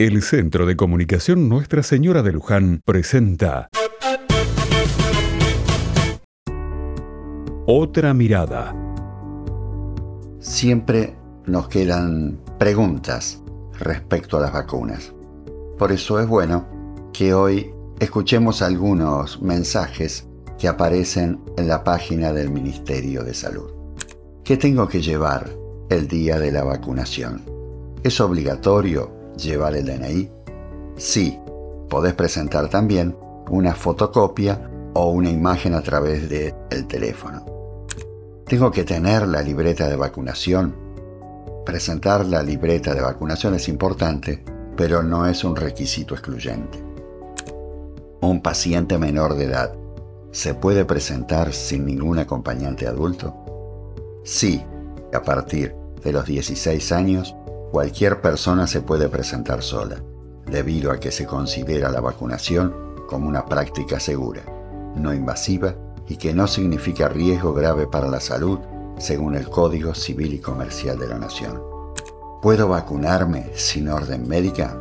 El Centro de Comunicación Nuestra Señora de Luján presenta Otra mirada. Siempre nos quedan preguntas respecto a las vacunas. Por eso es bueno que hoy escuchemos algunos mensajes que aparecen en la página del Ministerio de Salud. ¿Qué tengo que llevar el día de la vacunación? ¿Es obligatorio llevar el DNI? Sí, podés presentar también una fotocopia o una imagen a través del teléfono. ¿Tengo que tener la libreta de vacunación? Presentar la libreta de vacunación es importante, pero no es un requisito excluyente. Un paciente menor de edad se puede presentar sin ningún acompañante adulto? Sí, a partir de los 16 años, cualquier persona se puede presentar sola, debido a que se considera la vacunación como una práctica segura, no invasiva y que no significa riesgo grave para la salud según el Código Civil y Comercial de la Nación. ¿Puedo vacunarme sin orden médica?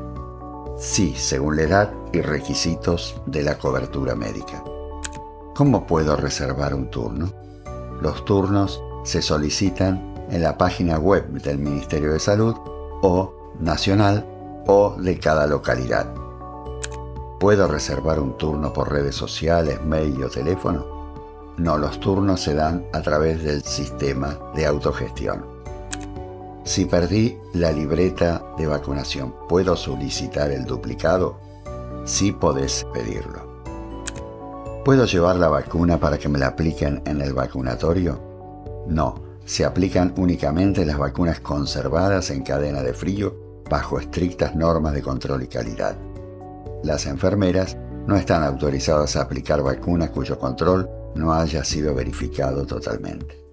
Sí, según la edad y requisitos de la cobertura médica. ¿Cómo puedo reservar un turno? Los turnos se solicitan en la página web del Ministerio de Salud o nacional o de cada localidad. ¿Puedo reservar un turno por redes sociales, mail o teléfono? No, los turnos se dan a través del sistema de autogestión. Si perdí la libreta de vacunación, ¿puedo solicitar el duplicado? Sí podés pedirlo. ¿Puedo llevar la vacuna para que me la apliquen en el vacunatorio? No, se aplican únicamente las vacunas conservadas en cadena de frío bajo estrictas normas de control y calidad. Las enfermeras no están autorizadas a aplicar vacunas cuyo control no haya sido verificado totalmente.